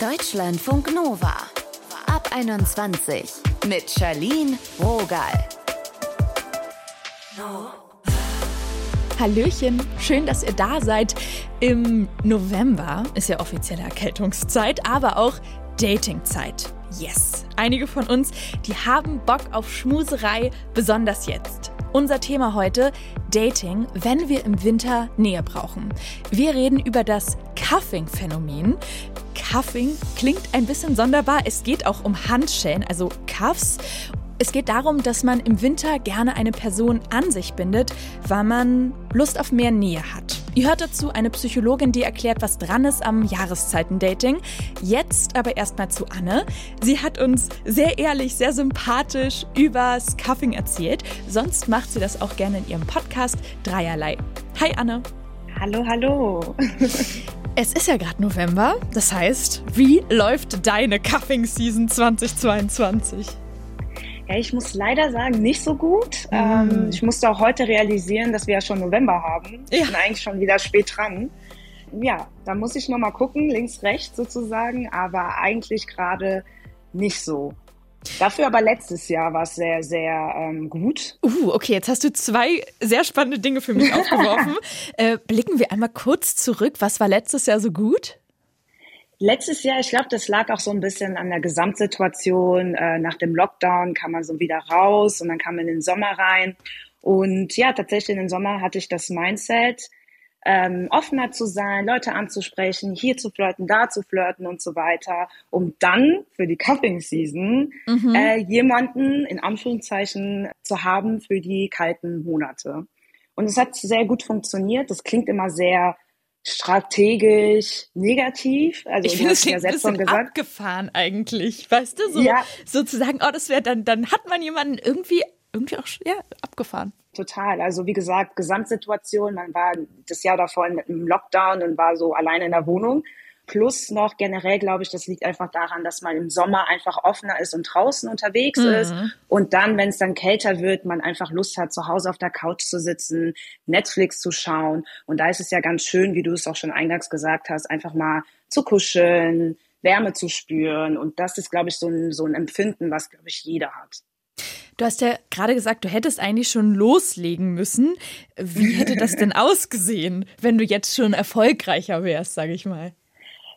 Deutschlandfunk Nova. Ab 21 mit Charlene Rogal. Hallöchen, schön, dass ihr da seid. Im November ist ja offizielle Erkältungszeit, aber auch Datingzeit. Yes. Einige von uns, die haben Bock auf Schmuserei, besonders jetzt. Unser Thema heute, Dating, wenn wir im Winter Nähe brauchen. Wir reden über das Cuffing-Phänomen. Cuffing klingt ein bisschen sonderbar. Es geht auch um Handschellen, also Cuffs. Es geht darum, dass man im Winter gerne eine Person an sich bindet, weil man Lust auf mehr Nähe hat. Ihr hört dazu eine Psychologin, die erklärt, was dran ist am Jahreszeiten-Dating. Jetzt aber erstmal zu Anne. Sie hat uns sehr ehrlich, sehr sympathisch übers Cuffing erzählt. Sonst macht sie das auch gerne in ihrem Podcast Dreierlei. Hi Anne. Hallo, hallo. Es ist ja gerade November. Das heißt, wie läuft deine Cuffing-Season 2022? Ja, ich muss leider sagen, nicht so gut. Ähm, ich musste auch heute realisieren, dass wir ja schon November haben. Ja. Ich bin eigentlich schon wieder spät dran. Ja, da muss ich nochmal gucken, links, rechts sozusagen, aber eigentlich gerade nicht so. Dafür aber letztes Jahr war es sehr, sehr ähm, gut. Uh, okay, jetzt hast du zwei sehr spannende Dinge für mich aufgeworfen. äh, blicken wir einmal kurz zurück. Was war letztes Jahr so gut? Letztes Jahr, ich glaube, das lag auch so ein bisschen an der Gesamtsituation. Äh, nach dem Lockdown kam man so wieder raus und dann kam man in den Sommer rein. Und ja, tatsächlich in den Sommer hatte ich das Mindset, ähm, offener zu sein, Leute anzusprechen, hier zu flirten, da zu flirten und so weiter, um dann für die Cupping Season mhm. äh, jemanden in Anführungszeichen zu haben für die kalten Monate. Und es hat sehr gut funktioniert. Das klingt immer sehr strategisch negativ. Also ich finde es ja selbst ein bisschen abgefahren eigentlich, weißt du, so ja. sozusagen, oh, das wäre dann, dann hat man jemanden irgendwie irgendwie auch ja, abgefahren. Total. Also wie gesagt, Gesamtsituation, man war das Jahr davor im Lockdown und war so alleine in der Wohnung. Plus noch generell, glaube ich, das liegt einfach daran, dass man im Sommer einfach offener ist und draußen unterwegs mhm. ist. Und dann, wenn es dann kälter wird, man einfach Lust hat, zu Hause auf der Couch zu sitzen, Netflix zu schauen. Und da ist es ja ganz schön, wie du es auch schon eingangs gesagt hast, einfach mal zu kuscheln, Wärme zu spüren. Und das ist, glaube ich, so ein, so ein Empfinden, was, glaube ich, jeder hat. Du hast ja gerade gesagt, du hättest eigentlich schon loslegen müssen. Wie hätte das denn ausgesehen, wenn du jetzt schon erfolgreicher wärst, sage ich mal?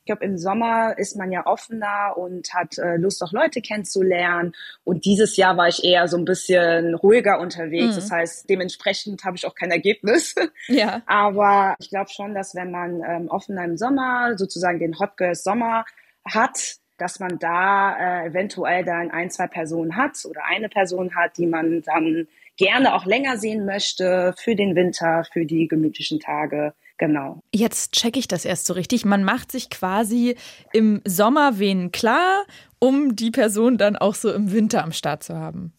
Ich glaube, im Sommer ist man ja offener und hat äh, Lust, auch Leute kennenzulernen. Und dieses Jahr war ich eher so ein bisschen ruhiger unterwegs. Mhm. Das heißt, dementsprechend habe ich auch kein Ergebnis. Ja. Aber ich glaube schon, dass wenn man ähm, offener im Sommer, sozusagen den Hot Girls Sommer hat, dass man da äh, eventuell dann ein, zwei Personen hat oder eine Person hat, die man dann gerne auch länger sehen möchte für den Winter, für die gemütlichen Tage. Genau. Jetzt checke ich das erst so richtig. Man macht sich quasi im Sommer wen klar, um die Person dann auch so im Winter am Start zu haben.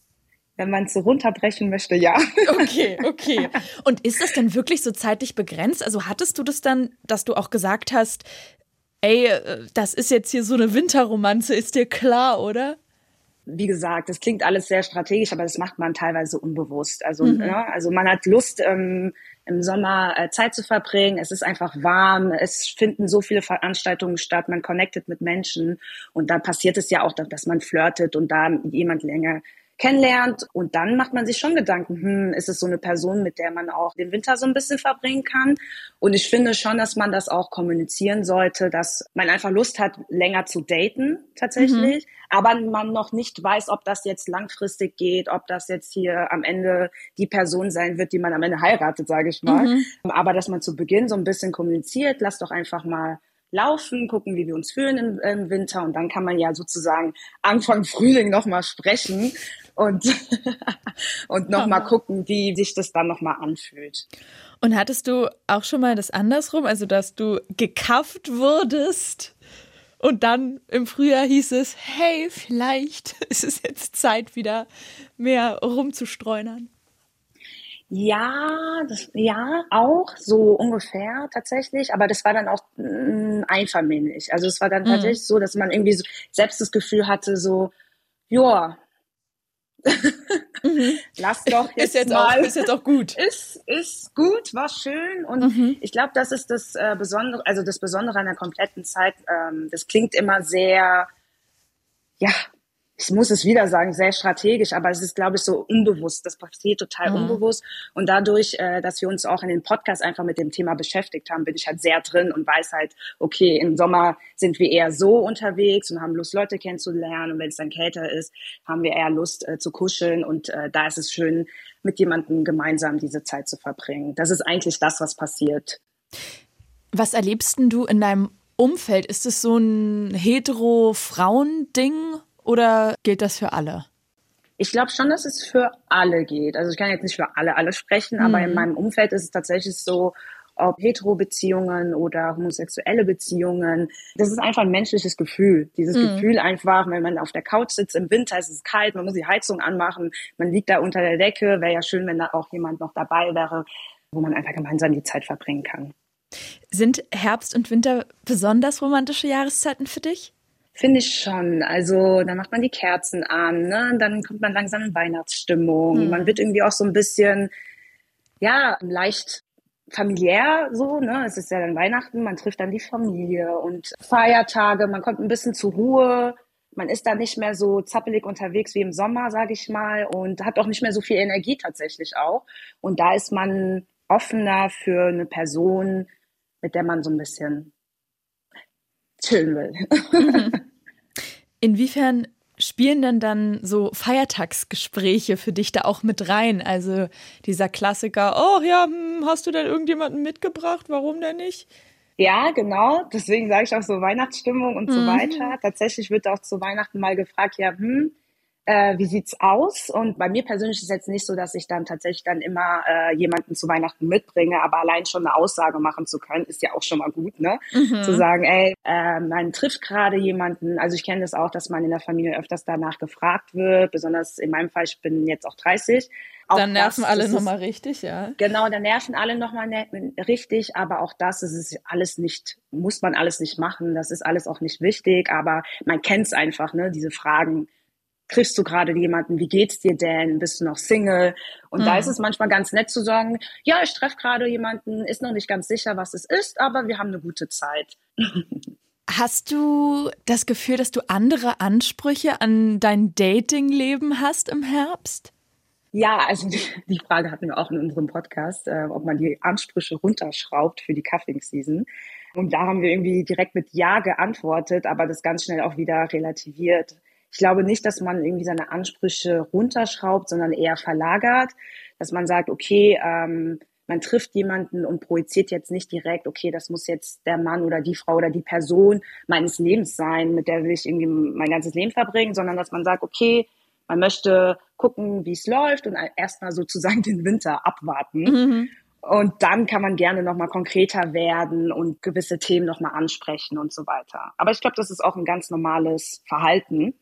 Wenn man es so runterbrechen möchte, ja. Okay, okay. Und ist das denn wirklich so zeitlich begrenzt? Also hattest du das dann, dass du auch gesagt hast, ey, äh, das ist jetzt hier so eine Winterromanze, ist dir klar, oder? Wie gesagt, das klingt alles sehr strategisch, aber das macht man teilweise unbewusst. Also, mhm. ne, also man hat Lust, ähm, im Sommer äh, Zeit zu verbringen. Es ist einfach warm. Es finden so viele Veranstaltungen statt. Man connectet mit Menschen. Und da passiert es ja auch, dass man flirtet und da jemand länger kennenlernt. Und dann macht man sich schon Gedanken, hm, ist es so eine Person, mit der man auch den Winter so ein bisschen verbringen kann? Und ich finde schon, dass man das auch kommunizieren sollte, dass man einfach Lust hat, länger zu daten tatsächlich, mhm. aber man noch nicht weiß, ob das jetzt langfristig geht, ob das jetzt hier am Ende die Person sein wird, die man am Ende heiratet, sage ich mal. Mhm. Aber dass man zu Beginn so ein bisschen kommuniziert, lass doch einfach mal laufen, gucken, wie wir uns fühlen im, im, Winter und dann kann man ja sozusagen Anfang Frühling nochmal sprechen und, und nochmal gucken, wie sich das dann nochmal anfühlt. Und hattest du auch schon mal das andersrum, also dass du gekafft wurdest und dann im Frühjahr hieß es, hey, vielleicht ist es jetzt Zeit, wieder mehr rumzustreunern? Ja, das, ja, auch so ungefähr tatsächlich, aber das war dann auch mh, mm, einvernehmlich. Also es war dann mhm. tatsächlich so, dass man irgendwie so selbst das Gefühl hatte, so, ja, Mhm. Lass doch jetzt, ist jetzt mal. Auch, ist jetzt auch gut. Ist, ist gut, war schön. Und mhm. ich glaube, das ist das äh, Besondere, also das Besondere an der kompletten Zeit. Ähm, das klingt immer sehr, ja, ich muss es wieder sagen, sehr strategisch, aber es ist, glaube ich, so unbewusst. Das passiert total mhm. unbewusst. Und dadurch, äh, dass wir uns auch in den Podcast einfach mit dem Thema beschäftigt haben, bin ich halt sehr drin und weiß halt, okay, im Sommer sind wir eher so unterwegs und haben Lust, Leute kennenzulernen. Und wenn es dann kälter ist, haben wir eher Lust äh, zu kuscheln. Und äh, da ist es schön, mit jemandem gemeinsam diese Zeit zu verbringen. Das ist eigentlich das, was passiert. Was erlebst denn du in deinem Umfeld? Ist es so ein hetero-Frauen-Ding oder gilt das für alle? Ich glaube schon, dass es für alle geht. Also ich kann jetzt nicht für alle alle sprechen, mhm. aber in mhm. meinem Umfeld ist es tatsächlich so, ob hetero-Beziehungen oder homosexuelle Beziehungen. Das ist einfach ein menschliches Gefühl. Dieses mhm. Gefühl einfach, wenn man auf der Couch sitzt, im Winter ist es kalt, man muss die Heizung anmachen, man liegt da unter der Decke. Wäre ja schön, wenn da auch jemand noch dabei wäre, wo man einfach gemeinsam die Zeit verbringen kann. Sind Herbst und Winter besonders romantische Jahreszeiten für dich? Finde ich schon. Also dann macht man die Kerzen an, ne? dann kommt man langsam in Weihnachtsstimmung. Mhm. Man wird irgendwie auch so ein bisschen, ja, leicht familiär so, ne? Es ist ja dann Weihnachten, man trifft dann die Familie und Feiertage, man kommt ein bisschen zur Ruhe. Man ist da nicht mehr so zappelig unterwegs wie im Sommer, sage ich mal, und hat auch nicht mehr so viel Energie tatsächlich auch. Und da ist man offener für eine Person, mit der man so ein bisschen chillen will. Mhm. Inwiefern spielen denn dann so Feiertagsgespräche für dich da auch mit rein? Also dieser Klassiker, oh ja, hm, hast du denn irgendjemanden mitgebracht? Warum denn nicht? Ja, genau. Deswegen sage ich auch so Weihnachtsstimmung und mhm. so weiter. Tatsächlich wird auch zu Weihnachten mal gefragt, ja, hm, äh, wie sieht's aus? Und bei mir persönlich ist es jetzt nicht so, dass ich dann tatsächlich dann immer äh, jemanden zu Weihnachten mitbringe, aber allein schon eine Aussage machen zu können, ist ja auch schon mal gut, ne? Mhm. Zu sagen, ey, äh, man trifft gerade jemanden. Also ich kenne das auch, dass man in der Familie öfters danach gefragt wird, besonders in meinem Fall, ich bin jetzt auch 30. Auch dann nerven das, alle nochmal richtig, ja. Genau, dann nerven alle nochmal ne richtig, aber auch das, ist alles nicht, muss man alles nicht machen, das ist alles auch nicht wichtig, aber man kennt es einfach, ne, diese Fragen triffst du gerade jemanden, wie geht's dir denn, bist du noch Single? Und mhm. da ist es manchmal ganz nett zu sagen, ja, ich treffe gerade jemanden, ist noch nicht ganz sicher, was es ist, aber wir haben eine gute Zeit. Hast du das Gefühl, dass du andere Ansprüche an dein Datingleben hast im Herbst? Ja, also die, die, Frage hatten wir auch in unserem Podcast, äh, ob man die Ansprüche runterschraubt für die Cuffing Season. Und da haben wir irgendwie direkt mit Ja geantwortet, aber das ganz schnell auch wieder relativiert ich glaube nicht, dass man irgendwie seine Ansprüche runterschraubt, sondern eher verlagert, dass man sagt, okay, ähm, man trifft jemanden und projiziert jetzt nicht direkt, okay, das muss jetzt der Mann oder die Frau oder die Person meines Lebens sein, mit der will ich irgendwie mein ganzes Leben verbringen, sondern dass man sagt, okay, man möchte gucken, wie es läuft und erstmal sozusagen den Winter abwarten. Mhm. Und dann kann man gerne nochmal konkreter werden und gewisse Themen nochmal ansprechen und so weiter. Aber ich glaube, das ist auch ein ganz normales Verhalten.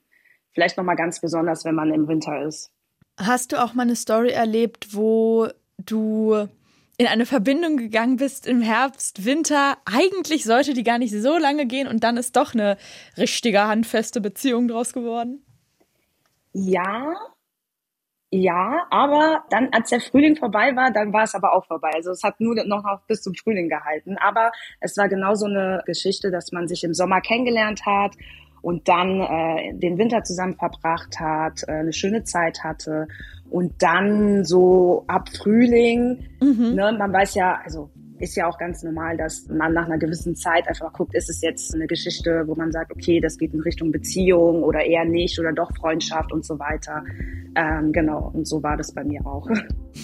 Vielleicht nochmal ganz besonders, wenn man im Winter ist. Hast du auch mal eine Story erlebt, wo du in eine Verbindung gegangen bist im Herbst, Winter? Eigentlich sollte die gar nicht so lange gehen und dann ist doch eine richtige handfeste Beziehung draus geworden? Ja, ja, aber dann, als der Frühling vorbei war, dann war es aber auch vorbei. Also es hat nur noch bis zum Frühling gehalten. Aber es war genau so eine Geschichte, dass man sich im Sommer kennengelernt hat und dann äh, den Winter zusammen verbracht hat, äh, eine schöne Zeit hatte und dann so ab Frühling, mhm. ne, man weiß ja, also ist ja auch ganz normal, dass man nach einer gewissen Zeit einfach guckt, ist es jetzt eine Geschichte, wo man sagt, okay, das geht in Richtung Beziehung oder eher nicht oder doch Freundschaft und so weiter. Ähm, genau, und so war das bei mir auch.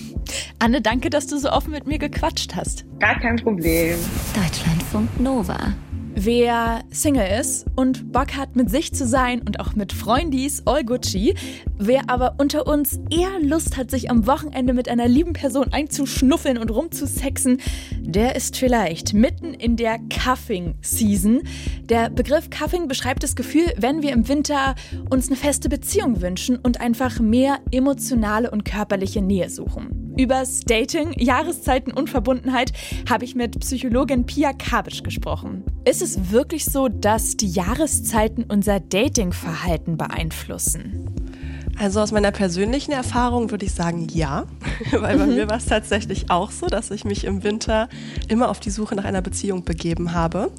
Anne, danke, dass du so offen mit mir gequatscht hast. Gar kein Problem. Deutschlandfunk Nova. Wer Single ist und Bock hat, mit sich zu sein und auch mit Freundis, all Gucci. Wer aber unter uns eher Lust hat, sich am Wochenende mit einer lieben Person einzuschnuffeln und rumzusexen, der ist vielleicht mitten in der Cuffing-Season. Der Begriff Cuffing beschreibt das Gefühl, wenn wir im Winter uns eine feste Beziehung wünschen und einfach mehr emotionale und körperliche Nähe suchen. Übers Dating, Jahreszeiten und Verbundenheit habe ich mit Psychologin Pia Kabisch gesprochen. Ist es wirklich so, dass die Jahreszeiten unser Datingverhalten beeinflussen? Also aus meiner persönlichen Erfahrung würde ich sagen, ja. Weil bei mhm. mir war es tatsächlich auch so, dass ich mich im Winter immer auf die Suche nach einer Beziehung begeben habe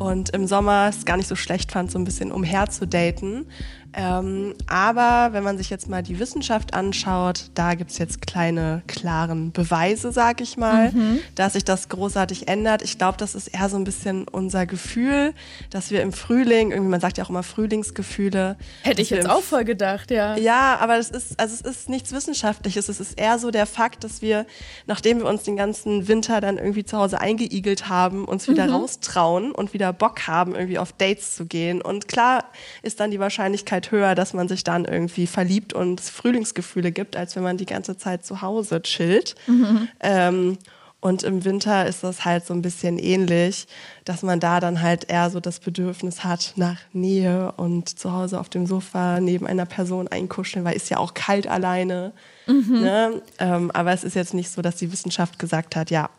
und im Sommer es gar nicht so schlecht fand, so ein bisschen umher zu daten. Ähm, aber wenn man sich jetzt mal die Wissenschaft anschaut, da gibt es jetzt kleine, klaren Beweise, sag ich mal, mhm. dass sich das großartig ändert. Ich glaube, das ist eher so ein bisschen unser Gefühl, dass wir im Frühling, irgendwie, man sagt ja auch immer Frühlingsgefühle. Hätte ich jetzt auch voll gedacht, ja. Ja, aber es ist, also es ist nichts Wissenschaftliches. Es ist eher so der Fakt, dass wir, nachdem wir uns den ganzen Winter dann irgendwie zu Hause eingeigelt haben, uns wieder mhm. raustrauen und wieder Bock haben, irgendwie auf Dates zu gehen. Und klar ist dann die Wahrscheinlichkeit, Wahrscheinlichkeit höher, dass man sich dann irgendwie verliebt und Frühlingsgefühle gibt, als wenn man die ganze Zeit zu Hause chillt. Mhm. Ähm, und im Winter ist das halt so ein bisschen ähnlich, dass man da dann halt eher so das Bedürfnis hat nach Nähe und zu Hause auf dem Sofa neben einer Person einkuscheln, weil ist ja auch kalt alleine. Mhm. Ne? Ähm, aber es ist jetzt nicht so, dass die Wissenschaft gesagt hat, ja,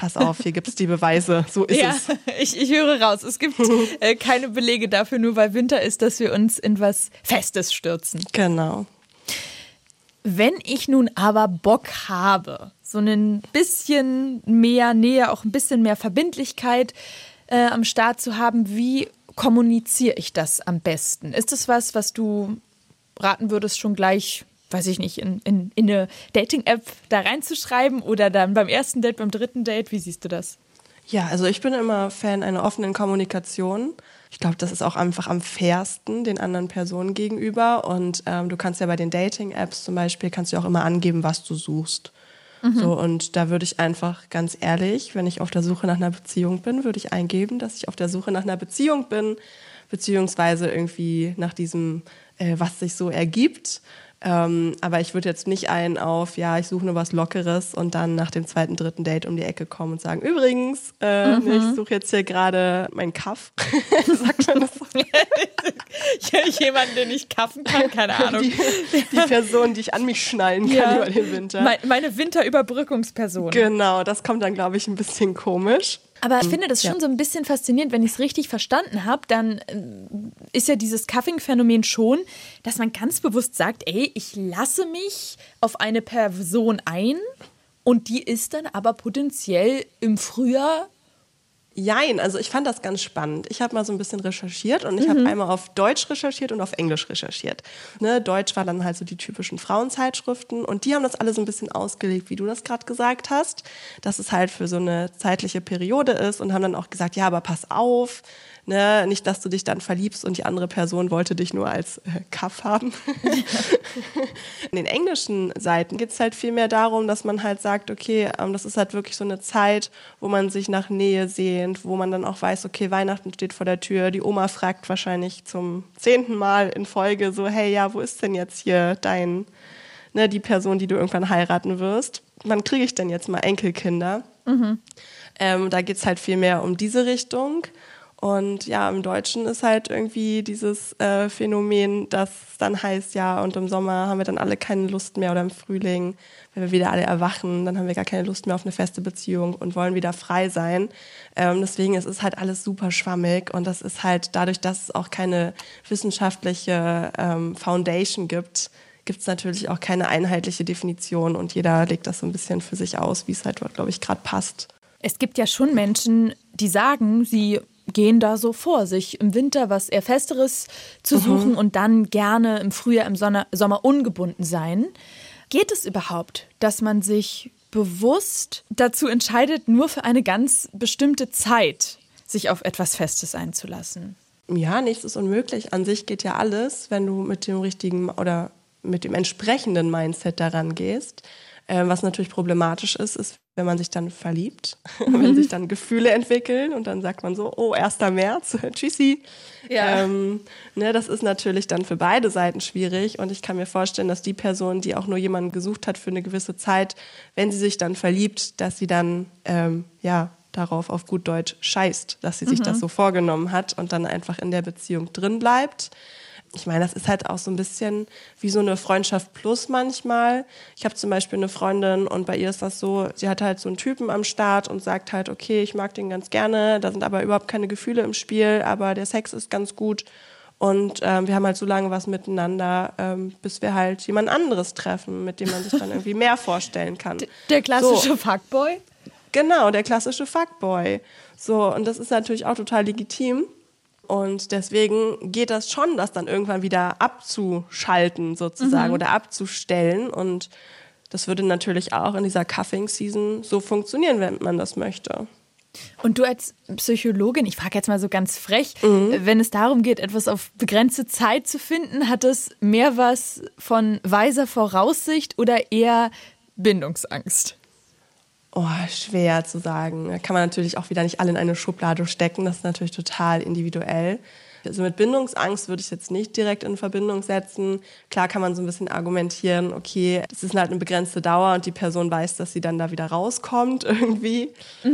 pass auf, hier gibt es die Beweise, so ist ja, es. Ich, ich höre raus, es gibt äh, keine Belege dafür, nur weil Winter ist, dass wir uns in was Festes stürzen. Genau. Wenn ich nun aber Bock habe, so ein bisschen mehr Nähe, auch ein bisschen mehr Verbindlichkeit äh, am Start zu haben, wie kommuniziere ich das am besten? Ist es was, was du raten würdest, schon gleich weiß ich nicht, in, in, in eine Dating-App da reinzuschreiben oder dann beim ersten Date, beim dritten Date? Wie siehst du das? Ja, also ich bin immer Fan einer offenen Kommunikation. Ich glaube, das ist auch einfach am fairsten den anderen Personen gegenüber. Und ähm, du kannst ja bei den Dating-Apps zum Beispiel, kannst du auch immer angeben, was du suchst. Mhm. So, und da würde ich einfach ganz ehrlich, wenn ich auf der Suche nach einer Beziehung bin, würde ich eingeben, dass ich auf der Suche nach einer Beziehung bin, beziehungsweise irgendwie nach diesem, äh, was sich so ergibt. Ähm, aber ich würde jetzt nicht einen auf, ja, ich suche nur was Lockeres und dann nach dem zweiten, dritten Date um die Ecke kommen und sagen, übrigens, äh, mhm. ich suche jetzt hier gerade meinen Kaff. Sagt man das so? Jemanden, den ich kaffen kann, keine Ahnung. Die, die, Person, die ich an mich schnallen kann ja. über den Winter. Meine Winterüberbrückungsperson. Genau, das kommt dann, glaube ich, ein bisschen komisch. Aber ich hm, finde das schon ja. so ein bisschen faszinierend, wenn ich es richtig verstanden habe, dann äh, ist ja dieses Cuffing-Phänomen schon, dass man ganz bewusst sagt, ey, ich lasse mich auf eine Person ein und die ist dann aber potenziell im Frühjahr Jein, also ich fand das ganz spannend. Ich habe mal so ein bisschen recherchiert und ich mhm. habe einmal auf Deutsch recherchiert und auf Englisch recherchiert. Ne, Deutsch war dann halt so die typischen Frauenzeitschriften und die haben das alle so ein bisschen ausgelegt, wie du das gerade gesagt hast, dass es halt für so eine zeitliche Periode ist und haben dann auch gesagt, ja, aber pass auf, Ne? Nicht, dass du dich dann verliebst und die andere Person wollte dich nur als äh, Kaff haben. In den englischen Seiten geht es halt viel mehr darum, dass man halt sagt, okay, ähm, das ist halt wirklich so eine Zeit, wo man sich nach Nähe sehnt, wo man dann auch weiß, okay, Weihnachten steht vor der Tür, die Oma fragt wahrscheinlich zum zehnten Mal in Folge so, hey, ja, wo ist denn jetzt hier dein, ne, die Person, die du irgendwann heiraten wirst? Wann kriege ich denn jetzt mal Enkelkinder? Mhm. Ähm, da geht es halt viel mehr um diese Richtung. Und ja, im Deutschen ist halt irgendwie dieses äh, Phänomen, dass dann heißt, ja, und im Sommer haben wir dann alle keine Lust mehr oder im Frühling, wenn wir wieder alle erwachen, dann haben wir gar keine Lust mehr auf eine feste Beziehung und wollen wieder frei sein. Ähm, deswegen es halt alles super schwammig und das ist halt dadurch, dass es auch keine wissenschaftliche ähm, Foundation gibt, gibt es natürlich auch keine einheitliche Definition und jeder legt das so ein bisschen für sich aus, wie es halt, glaube ich, gerade passt. Es gibt ja schon Menschen, die sagen, sie gehen da so vor, sich im Winter was eher Festeres zu mhm. suchen und dann gerne im Frühjahr, im Sommer, Sommer ungebunden sein. Geht es überhaupt, dass man sich bewusst dazu entscheidet, nur für eine ganz bestimmte Zeit sich auf etwas Festes einzulassen? Ja, nichts ist unmöglich. An sich geht ja alles, wenn du mit dem richtigen oder mit dem entsprechenden Mindset daran gehst. Ähm, was natürlich problematisch ist, ist, wenn man sich dann verliebt, mhm. wenn sich dann Gefühle entwickeln und dann sagt man so, oh, 1. März, tschüssi. Ja. Ähm, ne, das ist natürlich dann für beide Seiten schwierig und ich kann mir vorstellen, dass die Person, die auch nur jemanden gesucht hat für eine gewisse Zeit, wenn sie sich dann verliebt, dass sie dann ähm, ja darauf auf gut Deutsch scheißt, dass sie sich mhm. das so vorgenommen hat und dann einfach in der Beziehung drin bleibt ich meine, das ist halt auch so ein bisschen wie so eine Freundschaft plus manchmal. Ich habe zum Beispiel eine Freundin und bei ihr ist das so, sie hat halt so einen Typen am Start und sagt halt, okay, ich mag den ganz gerne, da sind aber überhaupt keine Gefühle im Spiel, aber der Sex ist ganz gut. Und ähm, wir haben halt so lange was miteinander, ähm, bis wir halt jemand anderes treffen, mit dem man sich dann irgendwie mehr vorstellen kann. Der klassische So. Fuckboy? Genau, der klassische Fuckboy. So, und das ist natürlich auch total legitim. Und deswegen geht das schon, das dann irgendwann wieder abzuschalten sozusagen oder abzustellen. Und das würde natürlich auch in dieser Cuffing-Season so funktionieren, wenn man das möchte. Und du als Psychologin, ich frage jetzt mal so ganz frech, wenn es darum geht, etwas auf begrenzte Zeit zu finden, hat es mehr was von weiser Voraussicht oder eher Bindungsangst? Oh, schwer zu sagen. Da kann man natürlich auch wieder nicht alle in eine Schublade stecken. Das ist natürlich total individuell. Also mit Bindungsangst würde ich es jetzt nicht direkt in Verbindung setzen. Klar kann man so ein bisschen argumentieren, okay, das ist halt eine begrenzte Dauer und die Person weiß, dass sie dann da wieder rauskommt irgendwie.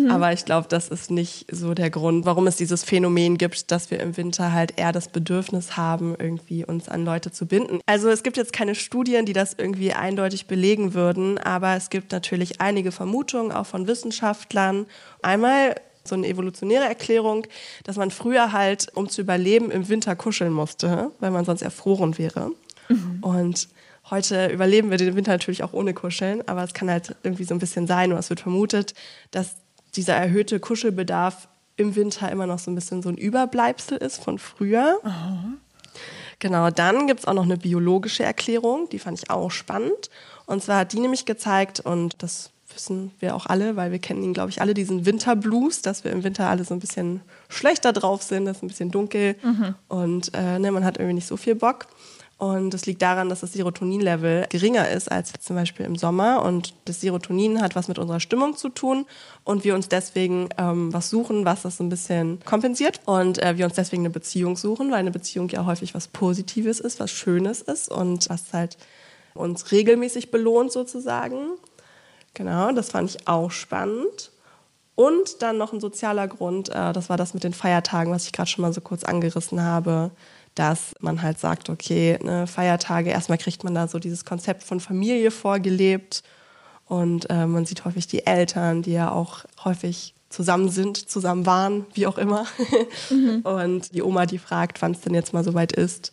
Aber ich glaube, das ist nicht so der Grund, warum es dieses Phänomen gibt, dass wir im Winter halt eher das Bedürfnis haben, irgendwie uns an Leute zu binden. Also es gibt jetzt keine Studien, die das irgendwie eindeutig belegen würden, aber es gibt natürlich einige Vermutungen auch von Wissenschaftlern. Einmal so eine evolutionäre Erklärung, dass man früher halt, um zu überleben, im Winter kuscheln musste, weil man sonst erfroren wäre. Und heute überleben wir den Winter natürlich auch ohne Kuscheln, aber es kann halt irgendwie so ein bisschen sein, oder es wird vermutet, dass dieser erhöhte Kuschelbedarf im Winter immer noch so ein bisschen so ein Überbleibsel ist von früher. Genau, dann gibt es auch noch eine biologische Erklärung, die fand ich auch spannend. Und zwar hat die nämlich gezeigt, und das wissen wir auch alle, weil wir kennen ihn, glaube ich, alle, diesen Winterblues, dass wir im Winter alle so ein bisschen schlechter drauf sind, es ist ein bisschen dunkel und äh, ne, man hat irgendwie nicht so viel Bock. Und das liegt daran, dass das Serotoninlevel geringer ist als zum Beispiel im Sommer. Und das Serotonin hat was mit unserer Stimmung zu tun. Und wir uns deswegen ähm, was suchen, was das so ein bisschen kompensiert. Und äh, wir uns deswegen eine Beziehung suchen, weil eine Beziehung ja häufig was Positives ist, was Schönes ist und was halt uns regelmäßig belohnt sozusagen. Genau, das fand ich auch spannend. Und dann noch ein sozialer Grund, äh, das war das mit den Feiertagen, was ich gerade schon mal so kurz angerissen habe, dass man halt sagt, okay, ne, Feiertage, erstmal kriegt man da so dieses Konzept von Familie vorgelebt und äh, man sieht häufig die Eltern, die ja auch häufig zusammen sind, zusammen waren, wie auch immer. Und die Oma, die fragt, wann es denn jetzt mal soweit ist.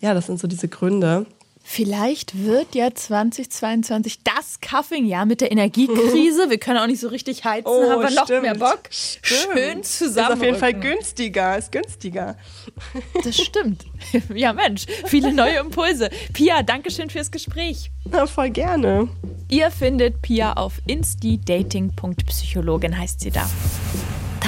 Ja, das sind so diese Gründe. Vielleicht wird ja 2022 das Cuffing-Jahr mit der Energiekrise. Wir können auch nicht so richtig heizen, haben wir noch stimmt. mehr Bock. Stimmt. Schön zusammen. Ist auf jeden Fall günstiger, ist günstiger. Das stimmt. Ja, Mensch, viele neue Impulse. Pia, danke schön fürs Gespräch. Na, voll gerne. Ihr findet Pia auf instidating.psychologin heißt sie da.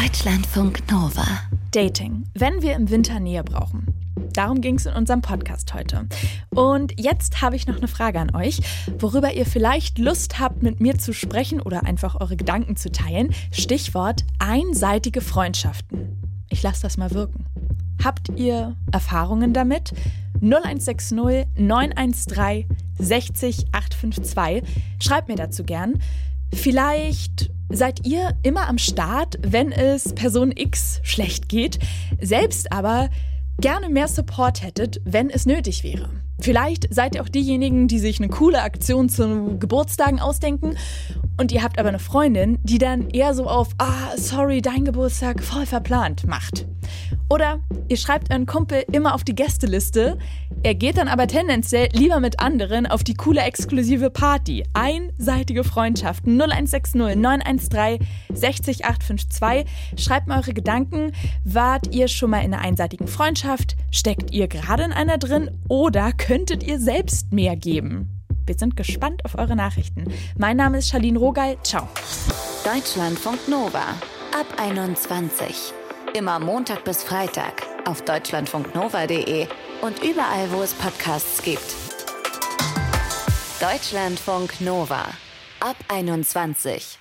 Deutschlandfunk Nova. Dating, wenn wir im Winter Nähe brauchen. Darum ging es in unserem Podcast heute. Und jetzt habe ich noch eine Frage an euch, worüber ihr vielleicht Lust habt, mit mir zu sprechen oder einfach eure Gedanken zu teilen. Stichwort einseitige Freundschaften. Ich lasse das mal wirken. Habt ihr Erfahrungen damit? 0160 913 60 852. Schreibt mir dazu gern. Vielleicht seid ihr immer am Start, wenn es Person X schlecht geht, selbst aber gerne mehr Support hättet, wenn es nötig wäre. Vielleicht seid ihr auch diejenigen, die sich eine coole Aktion zu Geburtstagen ausdenken und ihr habt aber eine Freundin, die dann eher so auf, ah, sorry, dein Geburtstag voll verplant macht. Oder ihr schreibt euren Kumpel immer auf die Gästeliste, er geht dann aber tendenziell lieber mit anderen auf die coole exklusive Party. Einseitige Freundschaften 0160 913 60 852. Schreibt mal eure Gedanken. Wart ihr schon mal in einer einseitigen Freundschaft? Steckt ihr gerade in einer drin? Oder könntet ihr selbst mehr geben? Wir sind gespannt auf eure Nachrichten. Mein Name ist Charlene Rogal. Ciao. Deutschlandfunk Nova. Ab 21. Immer Montag bis Freitag auf deutschlandfunknova.de und überall, wo es Podcasts gibt. Deutschlandfunk Nova. Ab 21.